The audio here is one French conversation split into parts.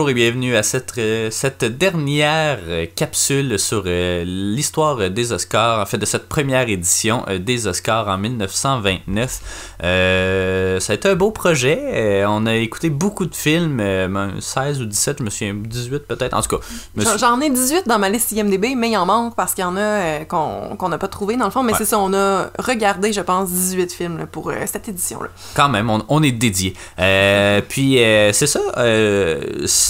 bonjour et bienvenue à cette, euh, cette dernière euh, capsule sur euh, l'histoire des Oscars, en fait de cette première édition des Oscars en 1929. ça a été un beau projet, on a écouté beaucoup de films, 16 ou 17, je me souviens, 18 peut-être, en tout cas. J'en ai 18 dans ma liste IMDB, mais il en manque parce qu'il y en a qu'on n'a pas trouvé dans le fond, mais c'est ça, on a regardé, je pense, 18 films pour cette édition-là. Quand même, on, on est dédié. puis c'est ça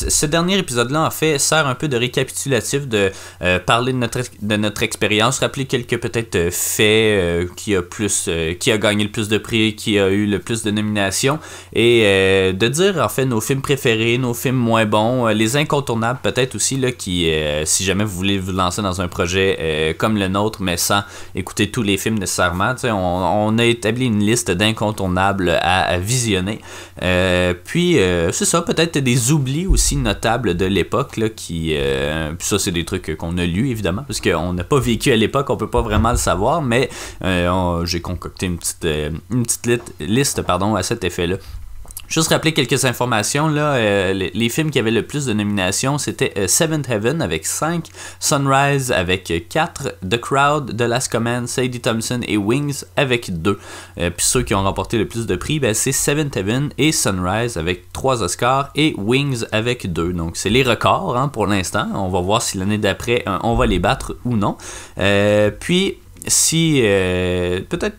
ce dernier épisode-là, en fait, sert un peu de récapitulatif, de euh, parler de notre, de notre expérience, rappeler quelques peut-être euh, faits euh, qui a plus, qui a gagné le plus de prix, qui a eu le plus de nominations, et de dire en fait nos films préférés, nos films moins bons, les incontournables peut-être aussi là, qui, si jamais vous voulez vous lancer dans un projet comme le nôtre, mais sans écouter tous les films nécessairement, on, on, a établi une liste d'incontournables à, à, visionner. puis c'est ça, peut-être des oublis aussi notables de l'époque, qui... Euh, ça, c'est des trucs qu'on a lus, évidemment, parce qu'on n'a pas vécu à l'époque, on peut pas vraiment le savoir, mais euh, j'ai concocté une petite, euh, une petite liste pardon, à cet effet-là. Juste rappeler quelques informations. Là, euh, les, films qui avaient le plus de nominations, c'était euh, Seventh Heaven avec 5, Sunrise avec 4, The Crowd, The Last Command, Sadie Thompson et Wings avec 2. Euh, puis ceux qui ont remporté le plus de prix, ben, c'est Seventh Heaven et Sunrise avec 3 Oscars et Wings avec 2. Donc c'est les records hein, pour l'instant. On va voir si l'année d'après on va les battre ou non. puis si peut-être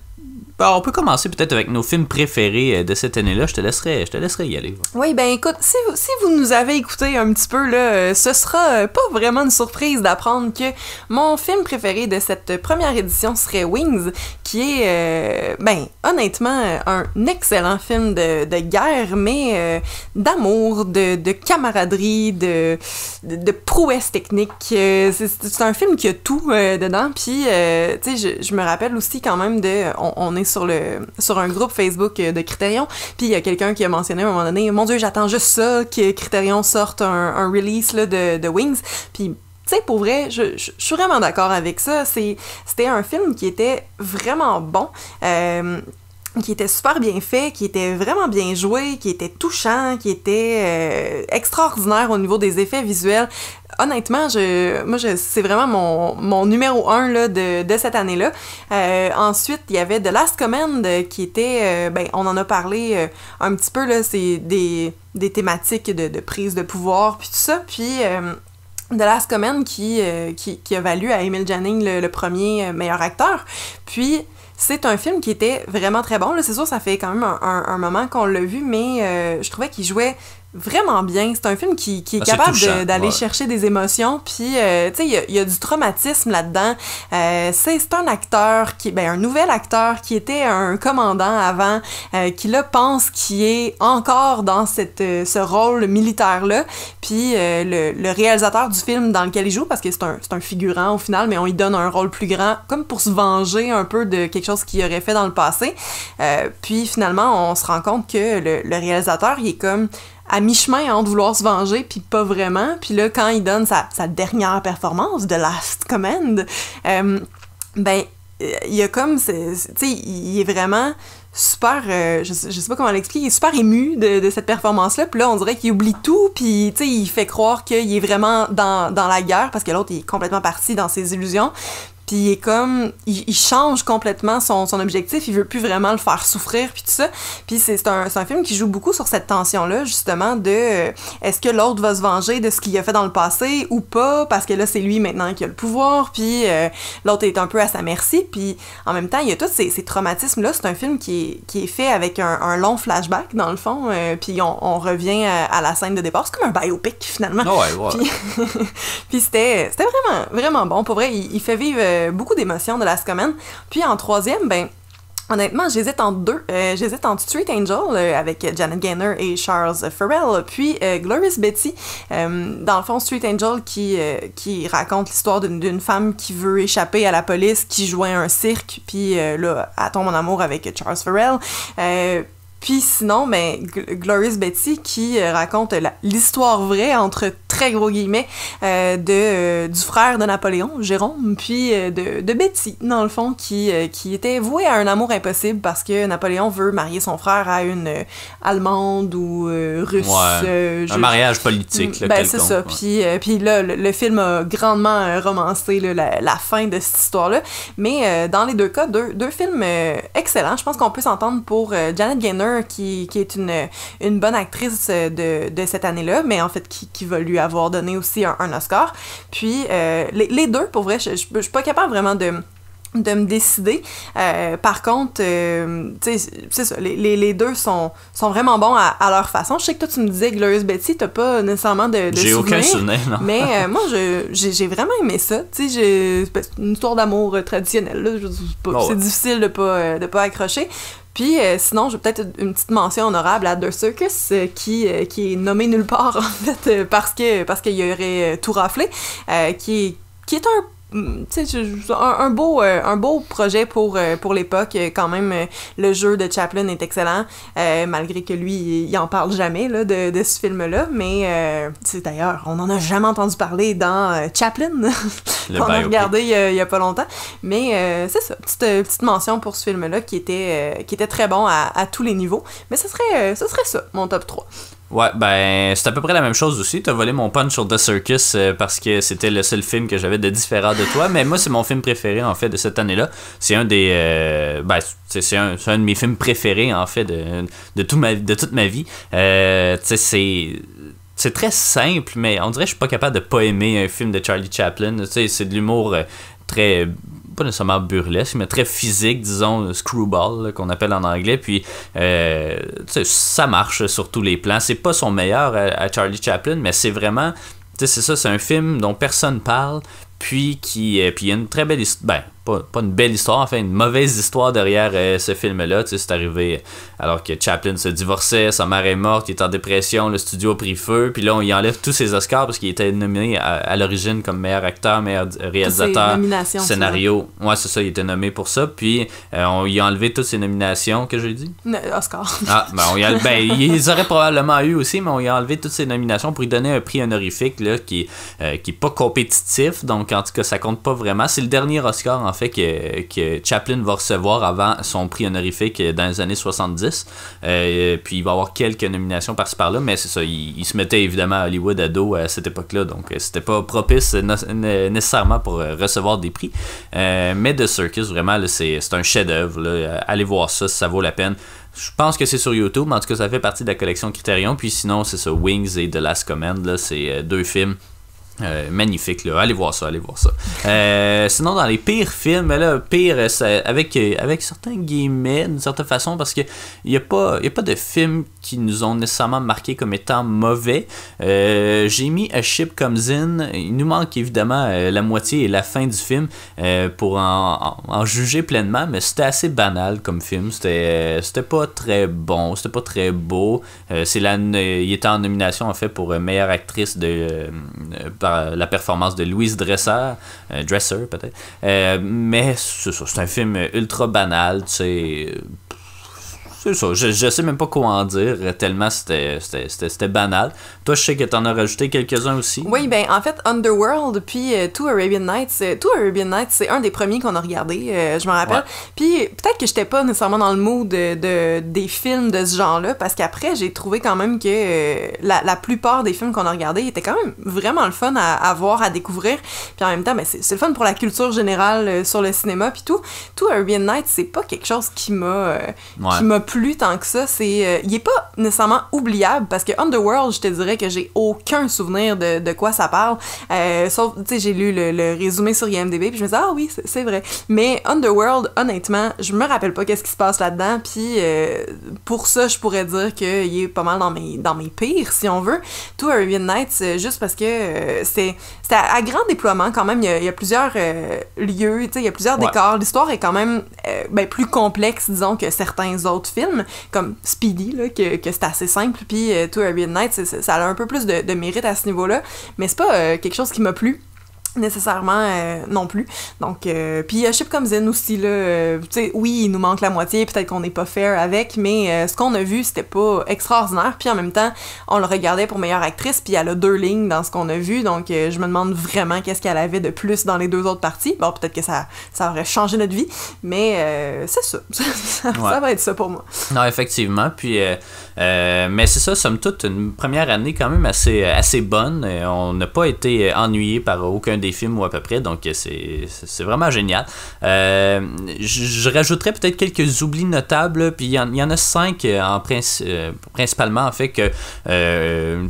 bah, on peut commencer peut-être avec nos films préférés euh, de cette année-là. Je te laisserai, je te laisserai y aller. Oui, ben écoute, si vous, si vous nous avez écouté un petit peu, là, euh, ce sera euh, pas vraiment une surprise d'apprendre que mon film préféré de cette première édition serait Wings, qui est, ben, honnêtement, un excellent film de, de guerre, mais d'amour, de, de, camaraderie, de, de, prouesse technique. c'est un film qui a tout dedans. Puis, tu sais, je, je, me rappelle aussi quand même de. On, est sur, le, sur un groupe Facebook euh, de Criterion, puis il y a quelqu'un qui a mentionné à un moment donné, mon Dieu, j'attends juste ça, que Criterion sorte un, release là, de, de Wings, puis pour vrai, je, suis vraiment d'accord avec ça. C'était un film qui était vraiment bon. Euh, qui était super bien fait, qui était vraiment bien joué, qui était touchant, qui était euh, extraordinaire au niveau des effets visuels. Honnêtement, je, moi, je, c'est vraiment mon, mon numéro un là, de, de cette année-là. Euh, ensuite, il y avait The Last Command qui était, ben, on en a parlé un petit peu, là, c'est des, des thématiques de, de, prise de pouvoir, puis tout ça. Puis The Last Command qui, qui, qui, a valu à Emil Jannings le, premier meilleur acteur. Puis, c'est un film qui était vraiment très bon. C'est sûr, ça fait quand même un, moment qu'on l'a vu, mais euh, je trouvais qu'il jouait vraiment bien. C'est un film qui, qui est ah, capable d'aller chercher des émotions. Puis, euh, tu sais, il y, a du traumatisme là-dedans. Euh, c'est un acteur, qui ben, un nouvel acteur qui était un commandant avant, euh, qui là pense qu'il est encore dans cette, euh, ce rôle militaire-là. Puis, le, le, réalisateur du film dans lequel il joue, parce que c'est un, un figurant au final, mais on lui donne un rôle plus grand, comme pour se venger un peu de quelque chose qu'il aurait fait dans le passé. puis, finalement, on se rend compte que le, le réalisateur, il est comme à mi-chemin entre vouloir se venger puis pas vraiment. Puis là, quand il donne sa, dernière performance de Last Command, euh, ben, il y a comme, tu sais, il est vraiment super, euh, je, sais, pas comment l'expliquer, il est super ému de, cette performance-là, puis là, on dirait qu'il oublie tout, puis, tu sais, il fait croire qu'il est vraiment dans, dans la guerre, parce que l'autre, est complètement parti dans ses illusions, puis il est comme il, change complètement son, son, objectif. Il veut plus vraiment le faire souffrir puis tout ça. Puis c'est un, un, film qui joue beaucoup sur cette tension là justement de euh, est-ce que l'autre va se venger de ce qu'il a fait dans le passé ou pas? Parce que là c'est lui maintenant qui a le pouvoir puis euh, l'autre est un peu à sa merci. Puis en même temps il y a tous ces, ces traumatismes là c'est un film qui est, qui est fait avec un, un long flashback dans le fond euh, puis on, on, revient à, la scène de départ. C'est comme un biopic finalement. Ah ouais, ouais. puis c'était vraiment vraiment bon. Pour vrai il, il fait vivre beaucoup d'émotions de la semaine. Puis en troisième, ben, Honnêtement, j'hésite entre deux. Euh, j'hésite entre Street Angel euh, avec Janet Gaynor et Charles Farrell, puis euh, Glorious Betty. dans le fond, Street Angel qui, qui raconte l'histoire d'une femme qui veut échapper à la police, qui joint un cirque, puis là, elle tombe en amour avec Charles Farrell Puis sinon, ben, Glorious Betty qui euh, raconte l'histoire vraie, entre très gros guillemets, euh, de, euh, du frère de Napoléon, Jérôme, puis de, de, Betty, dans le fond, qui, qui était vouée à un amour impossible parce que Napoléon veut marier son frère à une Allemande ou russe. un mariage politique, là, Ben, c'est ça. Puis, puis là, le, film a grandement romancé la, la, fin de cette histoire-là. Mais dans les deux cas, deux, deux films excellents. Je pense qu'on peut s'entendre pour Janet Gaynor qui, est une, une bonne actrice de, de cette année-là, mais en fait qui, qui, va lui avoir donné aussi un, Oscar. Puis euh, les, les, deux, pour vrai, je, je, suis pas capable vraiment de de me décider. Euh, par contre, euh, tu sais, c'est ça, les, les, les, deux sont, sont vraiment bons à, à, leur façon. Je sais que toi, tu me disais Glorious Betty, t'as pas nécessairement de, de J'ai aucun souvenir, non. Mais euh, moi, j'ai vraiment aimé ça. Tu sais, c'est une histoire d'amour traditionnelle. Oh, c'est difficile de pas, de pas accrocher. Puis euh, sinon, j'ai peut-être une petite mention honorable à The Circus, euh, qui, euh, qui est nommé nulle part, en fait, parce que parce qu'il y aurait tout raflé, qui, qui est un un, un, beau, euh, un beau projet pour, euh, pour l'époque. Quand même, euh, le jeu de Chaplin est excellent, malgré que lui, il en parle jamais là, de, de ce film-là. Mais d'ailleurs, on n'en a jamais entendu parler dans Chaplin, qu'on a regardé il y, a, pas longtemps. Mais c'est ça, petite, petite mention pour ce film-là qui, était qui était très bon à, à, tous les niveaux. Mais ce serait, ce serait ça, mon top 3. Ouais, ben, c'est à peu près la même chose aussi. T'as volé mon punch sur The Circus euh, parce que c'était le seul film que j'avais de différent de toi. Mais moi, c'est mon film préféré, en fait, de cette année-là. C'est un des. Euh, ben, c'est un, un, de mes films préférés, en fait, de, de, tout ma, de toute ma vie. Euh, tu sais, c'est c'est très simple, mais on dirait que je suis pas capable de pas aimer un film de Charlie Chaplin. Tu sais, c'est de l'humour très pas nécessairement burlesque, mais très physique, disons, screwball, qu'on appelle en anglais. Puis, euh, ça marche sur tous les plans. C'est pas son meilleur à, Charlie Chaplin, mais c'est vraiment. C'est ça, c'est un film dont personne parle, puis qui. Euh, puis il y a une très belle histoire. Ben, pas, pas, une belle histoire, enfin une mauvaise histoire derrière euh, ce film-là. Tu sais, c'est arrivé alors que Chaplin se divorçait, sa mère est morte, il est en dépression, le studio a pris feu, puis là on y enlève tous ses Oscars parce qu'il était nominé à, l'origine comme meilleur acteur, meilleur réalisateur, scénario. Ouais, c'est ça, il était nommé pour ça, puis euh, on y a enlevé toutes ses nominations, que j'ai dit? Oscar. Ah, ben, on y a, ben ils auraient probablement eu aussi, mais on y a enlevé toutes ses nominations pour lui donner un prix honorifique là, qui, euh, qui est pas compétitif, donc en tout cas ça compte pas vraiment. C'est le dernier Oscar en fait que, que Chaplin va recevoir avant son prix honorifique dans les années 70. Euh, puis il va avoir quelques nominations par-ci par-là, mais c'est ça, il, se mettait évidemment à Hollywood à dos à cette époque-là, donc euh, c'était pas propice nécessairement pour euh, recevoir des prix. mais The Circus, vraiment, c'est un chef-d'œuvre. Allez voir ça, ça vaut la peine. Je pense que c'est sur YouTube, mais en tout cas, ça fait partie de la collection Criterion. Puis sinon, c'est ça, Wings et The Last Command. C'est deux films euh, magnifique, là. Allez voir ça, allez voir ça. Euh, sinon, dans les pires films, là, pire, euh, avec, avec certains guillemets, d'une certaine façon, parce qu'il n'y a, pas, a pas de films qui nous ont nécessairement marqué comme étant mauvais. J'ai mis A Ship Comes In. Il nous manque évidemment la moitié et la fin du film pour en, juger pleinement, mais c'était assez banal comme film. C'était pas très bon, c'était pas très beau. c'est il était en nomination, en fait, pour meilleure actrice de la performance de Louise Dresser, euh, Dresser peut-être. Euh, mais c'est un film ultra banal, tu sais c'est ça. Je, je sais même pas quoi en dire, tellement c'était banal. Toi, je sais que t'en as rajouté quelques-uns aussi. Oui, ben en fait, Underworld, puis euh, Two Arabian Nights. Euh, Two Arabian Nights, c'est un des premiers qu'on a regardé, euh, je me rappelle. Puis peut-être que j'étais pas nécessairement dans le mood de, de, des films de ce genre-là, parce qu'après, j'ai trouvé quand même que la, la, plupart des films qu'on a regardés étaient quand même vraiment le fun à, à voir, à découvrir. Puis en même temps, ben, c'est le fun pour la culture générale sur le cinéma, puis tout. Two Arabian Nights, c'est pas quelque chose qui m'a qui m'a plus tant que ça. C'est, euh, il est pas nécessairement oubliable parce que Underworld, je te dirais que j'ai aucun souvenir de, de quoi ça parle. Euh, sauf, tu sais, j'ai lu le, résumé sur IMDb puis je me disais ah oui, c'est vrai. Mais Underworld, honnêtement, je me rappelle pas qu'est-ce qui se passe là-dedans. Puis euh, pour ça, je pourrais dire qu'il est pas mal dans mes dans mes pires, si on veut. Tout Arabian Nights, juste parce que c'est c'est à, grand déploiement quand même. Il y a, plusieurs lieux, tu sais, il y a plusieurs décors. L'histoire est quand même ben, plus complexe, disons, que certains autres films comme Speedy, là, que, que c'est assez simple, puis euh, Two Arabian Nights, ça a un peu plus de, de mérite à ce niveau-là, mais c'est pas euh, quelque chose qui m'a plu. Nécessairement euh, non plus. Donc, euh, puis Chip Comes In aussi, là, euh, tu sais, oui, il nous manque la moitié, peut-être qu'on n'est pas fair avec, mais ce qu'on a vu, c'était pas extraordinaire. Puis en même temps, on le regardait pour meilleure actrice, puis elle a deux lignes dans ce qu'on a vu, donc je me demande vraiment qu'est-ce qu'elle avait de plus dans les deux autres parties. Bon, peut-être que ça, ça aurait changé notre vie, mais c'est ça. ça, va être ça pour moi. Non, effectivement, puis... mais c'est ça, somme toute, une première année quand même assez, assez bonne. On n'a pas été ennuyé par aucun des films ou à peu près, donc c'est vraiment génial. Euh, je, rajouterais peut-être quelques oublis notables, puis il y, en a cinq euh, en euh, principalement en fait que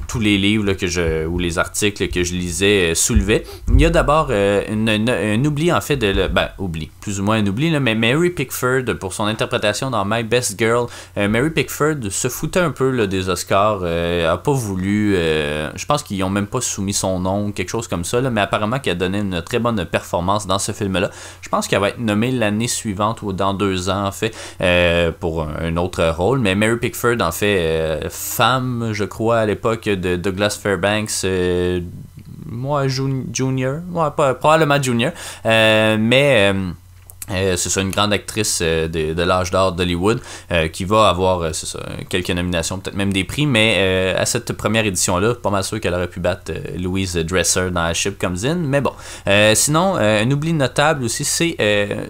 tous les livres que je, ou les articles que je lisais soulevaient. Il y a d'abord un oubli en fait de... Ben, oubli, plus ou moins un oubli, mais Mary Pickford pour son interprétation dans My Best Girl. Mary Pickford se foutait un peu des Oscars, a pas voulu... je pense qu'ils ont même pas soumis son nom, quelque chose comme ça, là, mais apparemment qui a donné une très bonne performance dans ce film-là. Je pense qu'elle va être nommée l'année suivante ou dans deux ans, en fait, euh, pour un, autre rôle. Mais Mary Pickford, en fait, euh, femme, je crois, à l'époque de Douglas Fairbanks. Euh, moi, junior, probablement junior, mais euh, c'est ça, une grande actrice euh, de, l'âge d'or d'Hollywood euh, qui va avoir ça, quelques nominations, peut-être même des prix, mais à cette première édition-là, pas mal sûr qu'elle aurait pu battre Louise Dresser dans A Ship Comes In. Mais bon, sinon, un oubli notable aussi, c'est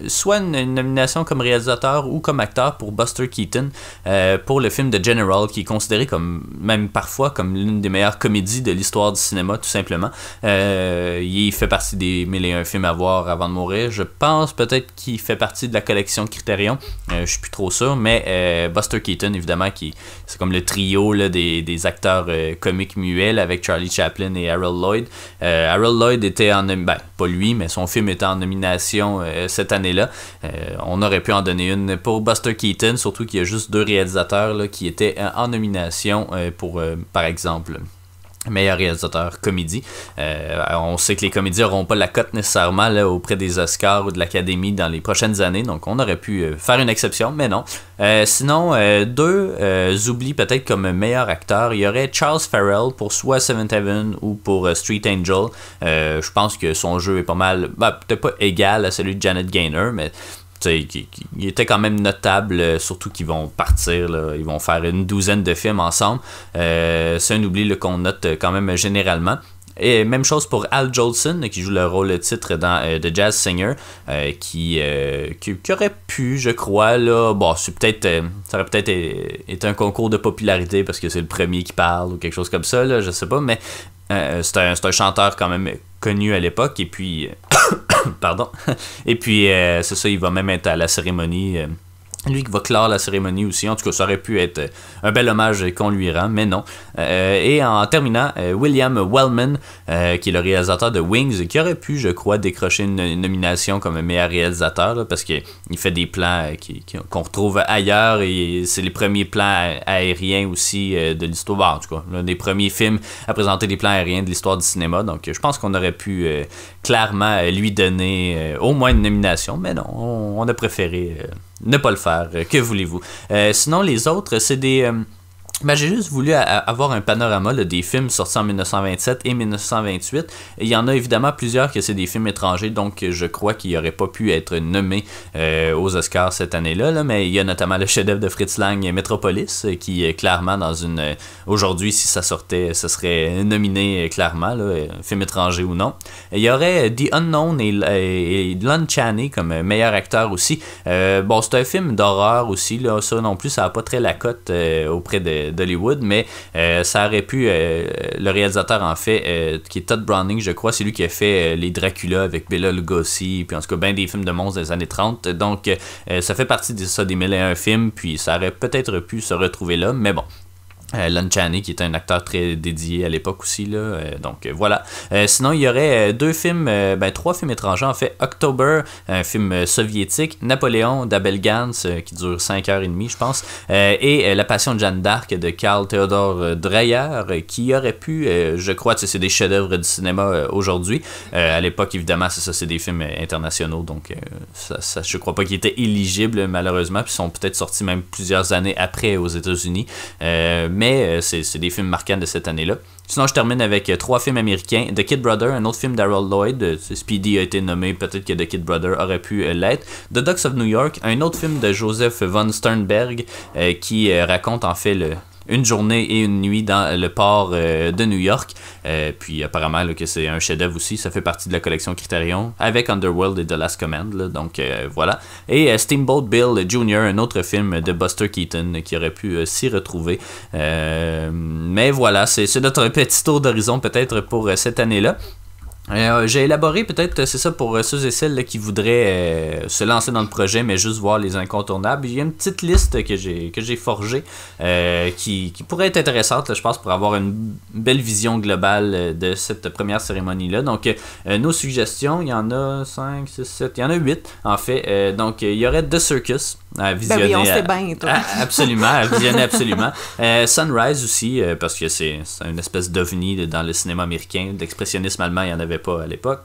soit une, nomination comme réalisateur ou comme acteur pour Buster Keaton pour le film The General, qui est considéré comme, même parfois, comme l'une des meilleures comédies de l'histoire du cinéma, tout simplement. il fait partie des mille et un films à voir avant de mourir. Je pense peut-être qu'il fait partie de la collection Criterion. Euh, je suis plus trop sûr, mais euh, Buster Keaton, évidemment, qui c'est comme le trio là, des, des, acteurs euh, comiques muets avec Charlie Chaplin et Harold Lloyd. Harold Lloyd était en ben, pas lui, mais son film était en nomination cette année-là. on aurait pu en donner une pour Buster Keaton, surtout qu'il y a juste deux réalisateurs là, qui étaient en nomination pour, par exemple, meilleur réalisateur comédie. Euh, on sait que les comédies n'auront pas la cote nécessairement là, auprès des Oscars ou de l'Académie dans les prochaines années, donc on aurait pu euh, faire une exception, mais non. Euh, sinon, deux oublis peut-être comme meilleur acteur. Il y aurait Charles Farrell pour soit Seventh Heaven ou pour Street Angel. je pense que son jeu est pas mal, bah, peut-être pas égal à celui de Janet Gaynor, mais il était quand même notable, euh, surtout qu'ils vont partir, ils vont faire une douzaine de films ensemble. Euh, c'est un oubli qu'on note quand même généralement. Et même chose pour Al Jolson, qui joue le rôle le titre dans euh, The Jazz Singer, qui, qui, aurait pu, je crois, là, bon, c'est peut-être, ça aurait peut-être été un concours de popularité parce que c'est le premier qui parle ou quelque chose comme ça, là, je sais pas, mais c'est un, un, chanteur quand même connu à l'époque, et puis Pardon. Et puis, euh, c'est ça, il va même être à la cérémonie. Euh, lui qui va clore la cérémonie aussi. En tout cas, ça aurait pu être un bel hommage qu'on lui rend, mais non. Euh, et en terminant, William Wellman, qui est le réalisateur de Wings, qui aurait pu, je crois, décrocher une, nomination comme meilleur réalisateur, parce qu'il fait des plans qu'on retrouve ailleurs, et c'est les premiers plans aériens aussi de l'histoire. En tout cas, l'un des premiers films à présenter des plans aériens de l'histoire du cinéma. Donc, je pense qu'on aurait pu clairement euh, lui donner euh, au moins une nomination, mais non, on, a préféré euh, ne pas le faire. que voulez-vous? sinon, les autres, c'est des j'ai juste voulu avoir un panorama des films sortis en 1927 et 1928. il y en a évidemment plusieurs que c'est des films étrangers, donc je crois qu'il n'aurait pas pu être nommé euh, aux Oscars cette année-là. Là, mais il y a notamment le chef-d'œuvre de Fritz Lang, Metropolis, qui est clairement dans une. Aujourd'hui, si ça sortait, ce serait nominé clairement, film étranger ou non. Il y aurait The Unknown et, et, Lon Chaney comme meilleur acteur aussi. Euh, bon, c'est un film d'horreur aussi, là, ça non plus, ça n'a pas très la cote euh, auprès de d'Hollywood, mais euh, ça aurait pu, euh, le réalisateur en fait, euh, qui est Todd Browning, je crois, c'est lui qui a fait les Dracula avec Bela Lugosi, puis en tout cas, bien des films de monstres des années 30. Donc, ça fait partie de ça, des 1001 films, puis ça aurait peut-être pu se retrouver là, mais bon, euh, Lon Chaney, qui est un acteur très dédié à l'époque aussi. Là, euh, donc euh, voilà. sinon, il y aurait deux films, ben, trois films étrangers en fait. October, un film soviétique. Napoléon d'Abel Gans, qui dure 5h30, je pense. et La Passion de Jeanne d'Arc de Karl Theodor Dreyer, qui aurait pu, je crois, c'est des chefs-d'œuvre du cinéma aujourd'hui. à l'époque, évidemment, c'est ça, c'est des films internationaux. Donc ça, ça, je crois pas qu'ils étaient éligibles, malheureusement. Puis sont peut-être sortis même plusieurs années après aux États-Unis c'est des films marquants de cette année-là. Sinon, je termine avec trois films américains. The Kid Brother, un autre film d'Harold Lloyd. Speedy a été nommé, peut-être que The Kid Brother aurait pu l'être. The Ducks of New York, un autre film de Joseph von Sternberg qui raconte en fait le, une journée et une nuit dans le port euh, de New York. Euh, puis apparemment que c'est un chef-d'œuvre aussi, ça fait partie de la collection Criterion avec Underworld et The Last Command. donc euh, voilà. Et Steamboat Bill Jr., un autre film de Buster Keaton qui aurait pu s'y retrouver. mais voilà, c'est notre petit tour d'horizon peut-être pour cette année-là. Euh, j'ai élaboré peut-être, c'est ça, pour euh, ceux et celles qui voudraient euh, se lancer dans le projet, mais juste voir les incontournables. Il y a une petite liste que j'ai forgée qui, qui, pourrait être intéressante, je pense, pour avoir une belle vision globale de cette première cérémonie-là. Donc, nos suggestions, il y en a 5, 6, 7, il y en a 8 en fait. donc, il y aurait The Circus, à visionner. Ben oui, on sait bien, toi. absolument, à visionner absolument. Sunrise aussi, parce que c'est une espèce d'ovni dans le cinéma américain. L'expressionnisme allemand, il n'y en avait pas à l'époque.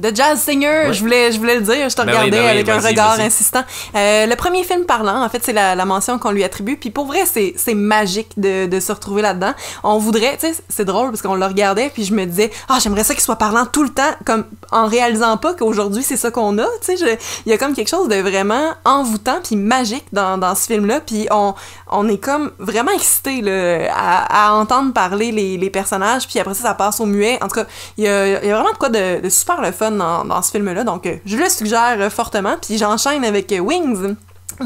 The Jazz Singer, je, voulais, je voulais le dire, je te ben regardais ben avec un regard insistant. Euh, le premier film parlant, en fait, c'est la, la, mention qu'on lui attribue. Puis pour vrai, c'est magique de, de, se retrouver là-dedans. On voudrait, tu sais, c'est drôle parce qu'on le regardait, puis je me disais, ah, j'aimerais ça qu'il soit parlant tout le temps, comme en réalisant pas qu'aujourd'hui, c'est ça qu'on a. Tu sais, il y a comme quelque chose de vraiment envoûtant, puis magique dans, dans ce film-là. Puis on, on est comme vraiment excité à, à, entendre parler les, les, personnages, puis après ça, ça passe au muet. En tout cas, il y a, y a, vraiment de quoi de, de super le fun dans, ce film-là. Donc, euh, je le suggère euh, fortement. Puis j'enchaîne avec euh, Wings.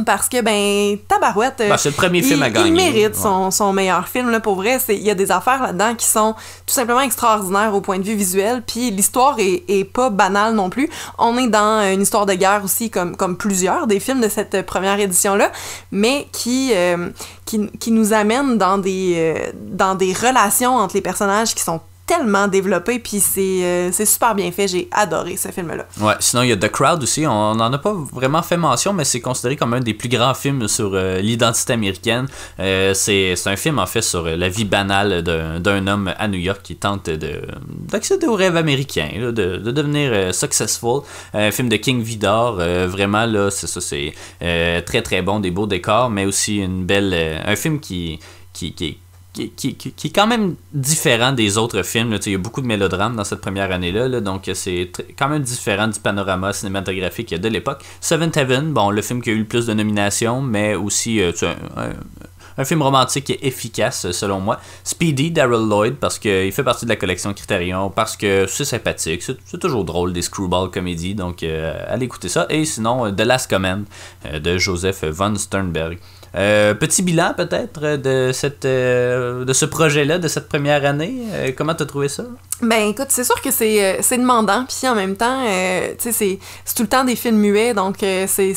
Parce que, ben, Tabarouette. Ben, c'est le premier film à gagner. Il mérite son, meilleur film, là, pour vrai. Il y a des affaires là-dedans qui sont tout simplement extraordinaires au point de vue visuel. Puis l'histoire est, pas banale non plus. On est dans une histoire de guerre aussi, comme, comme plusieurs des films de cette première édition-là, mais qui, qui, nous amène dans des, dans des relations entre les personnages qui sont tellement développé, puis euh, c'est super bien fait. J'ai adoré ce film-là. Ouais, sinon il y a The Crowd aussi. On n'en a pas vraiment fait mention, mais c'est considéré comme un des plus grands films sur euh, l'identité américaine. Euh, c'est un film en fait sur la vie banale d'un homme à New York qui tente d'accéder au rêve américain, de, de, devenir successful. Un film de King Vidor, vraiment là, c'est ça, c'est très très bon, des beaux décors, mais aussi une belle, un film qui qui, qui, qui, qui, est quand même différent des autres films. Il y a beaucoup de mélodrames dans cette première année-là, donc c'est quand même différent du panorama cinématographique de l'époque. Seventh Heaven, bon, le film qui a eu le plus de nominations, mais aussi euh, un, film romantique efficace selon moi. Speedy d'Harold Lloyd, parce qu'il fait partie de la collection Criterion, parce que c'est sympathique, c'est toujours drôle, des screwball comédies, donc euh, allez écouter ça. Et sinon, The Last Command de Joseph von Sternberg. Euh, petit bilan peut-être de cette euh, de ce projet-là, de cette première année. Euh, comment t'as trouvé ça? Ben écoute, c'est sûr que c'est demandant, puis en même temps, tu sais, c'est tout le temps des films muets, donc c'est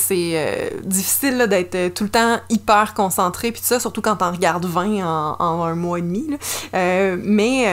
difficile d'être tout le temps hyper concentré, puis tout ça, surtout quand t'en regardes 20 en, en, un mois et demi. mais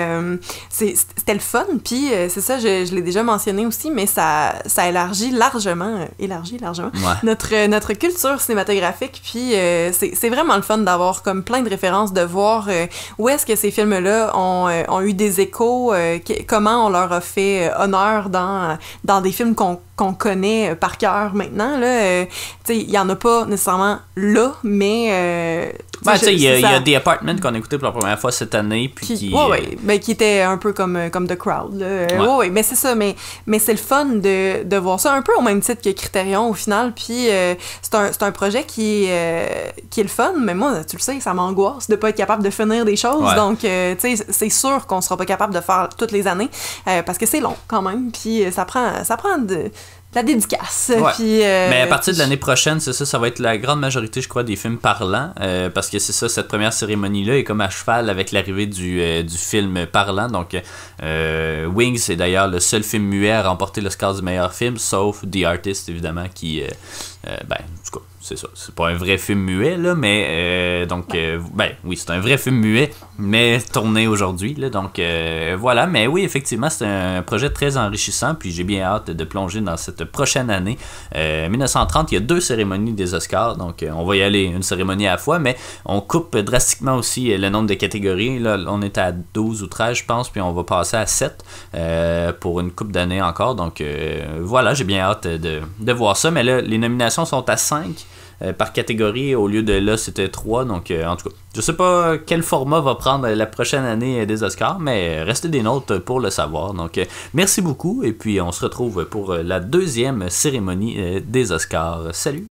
c'était le fun, puis c'est ça, je, je l'ai déjà mentionné aussi, mais ça, ça élargit largement, élargit largement notre, notre culture cinématographique, puis c'est vraiment le fun d'avoir comme plein de références, de voir euh, où est-ce que ces films-là ont, euh, eu des échos, euh, comment on leur a fait honneur dans, dans des films qu'on qu'on connaît par cœur maintenant. Là, il y en a pas nécessairement là, mais ben, il y, a The Apartment qu'on a écouté pour la première fois cette année. Puis qui, qui, ouais, euh, ben, qui était un peu comme, euh, comme The Crowd. Là. Ouais. mais c'est ça. Mais, mais c'est le fun de, de voir ça un peu au même titre que Criterion au final. Puis euh, c'est un, un, projet qui, qui est le fun. Mais moi, tu le sais, ça m'angoisse de pas être capable de finir des choses. Donc, tu sais, c'est sûr qu'on sera pas capable de faire toutes les années parce que c'est long quand même. Puis ça prend, ça prend de la dédicace. Puis, euh, Mais à partir de l'année prochaine, c'est ça, ça va être la grande majorité, je crois, des films parlants. Euh, parce que c'est ça, cette première cérémonie-là est comme à cheval avec l'arrivée du, euh, du film parlant. Donc, Wings, c'est d'ailleurs le seul film muet à remporter le score du meilleur film, sauf The Artist, évidemment, qui, ben, en tout cas, c'est ça. C'est pas un vrai film muet, là, mais euh, donc, euh, ben oui, c'est un vrai film muet, mais tourné aujourd'hui, là, donc euh, voilà. Mais oui, effectivement, c'est un projet très enrichissant, puis j'ai bien hâte de plonger dans cette prochaine année. 1930, il y a deux cérémonies des Oscars, donc on va y aller une cérémonie à la fois, mais on coupe drastiquement aussi le nombre de catégories. Là, on est à 12 ou 13, je pense, puis on va passer à 7 pour une coupe d'années encore. Donc voilà, j'ai bien hâte de, de voir ça, mais là, les nominations sont à 5. Par catégorie. Au lieu de là, c'était 3. Donc, en tout cas, je sais pas quel format va prendre la prochaine année des Oscars, mais restez des notes pour le savoir. Donc, merci beaucoup. Et puis, on se retrouve pour la deuxième cérémonie des Oscars. Salut!